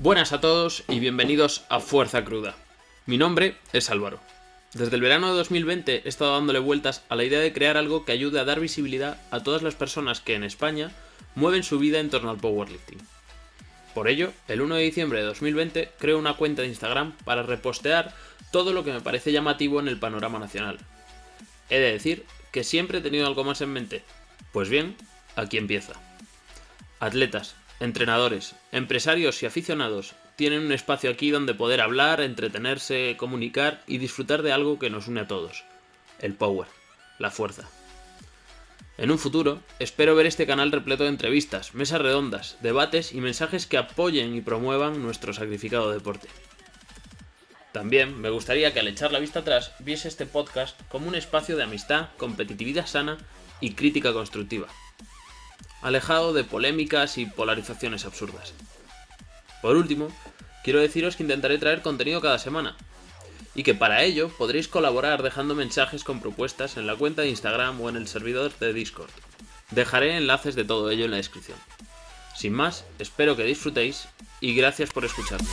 Buenas a todos y bienvenidos a Fuerza Cruda. Mi nombre es Álvaro. Desde el verano de 2020 he estado dándole vueltas a la idea de crear algo que ayude a dar visibilidad a todas las personas que en España mueven su vida en torno al powerlifting. Por ello, el 1 de diciembre de 2020 creo una cuenta de Instagram para repostear todo lo que me parece llamativo en el panorama nacional. He de decir que siempre he tenido algo más en mente. Pues bien, aquí empieza. Atletas, entrenadores, empresarios y aficionados tienen un espacio aquí donde poder hablar, entretenerse, comunicar y disfrutar de algo que nos une a todos. El power, la fuerza. En un futuro, espero ver este canal repleto de entrevistas, mesas redondas, debates y mensajes que apoyen y promuevan nuestro sacrificado deporte. También me gustaría que al echar la vista atrás viese este podcast como un espacio de amistad, competitividad sana y crítica constructiva, alejado de polémicas y polarizaciones absurdas. Por último, quiero deciros que intentaré traer contenido cada semana, y que para ello podréis colaborar dejando mensajes con propuestas en la cuenta de Instagram o en el servidor de Discord. Dejaré enlaces de todo ello en la descripción. Sin más, espero que disfrutéis y gracias por escucharme.